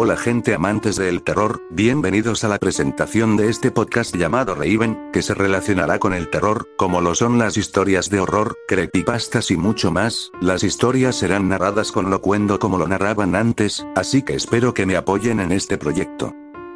Hola gente amantes del terror, bienvenidos a la presentación de este podcast llamado Raven, que se relacionará con el terror, como lo son las historias de horror, creepypastas y mucho más, las historias serán narradas con locuendo como lo narraban antes, así que espero que me apoyen en este proyecto.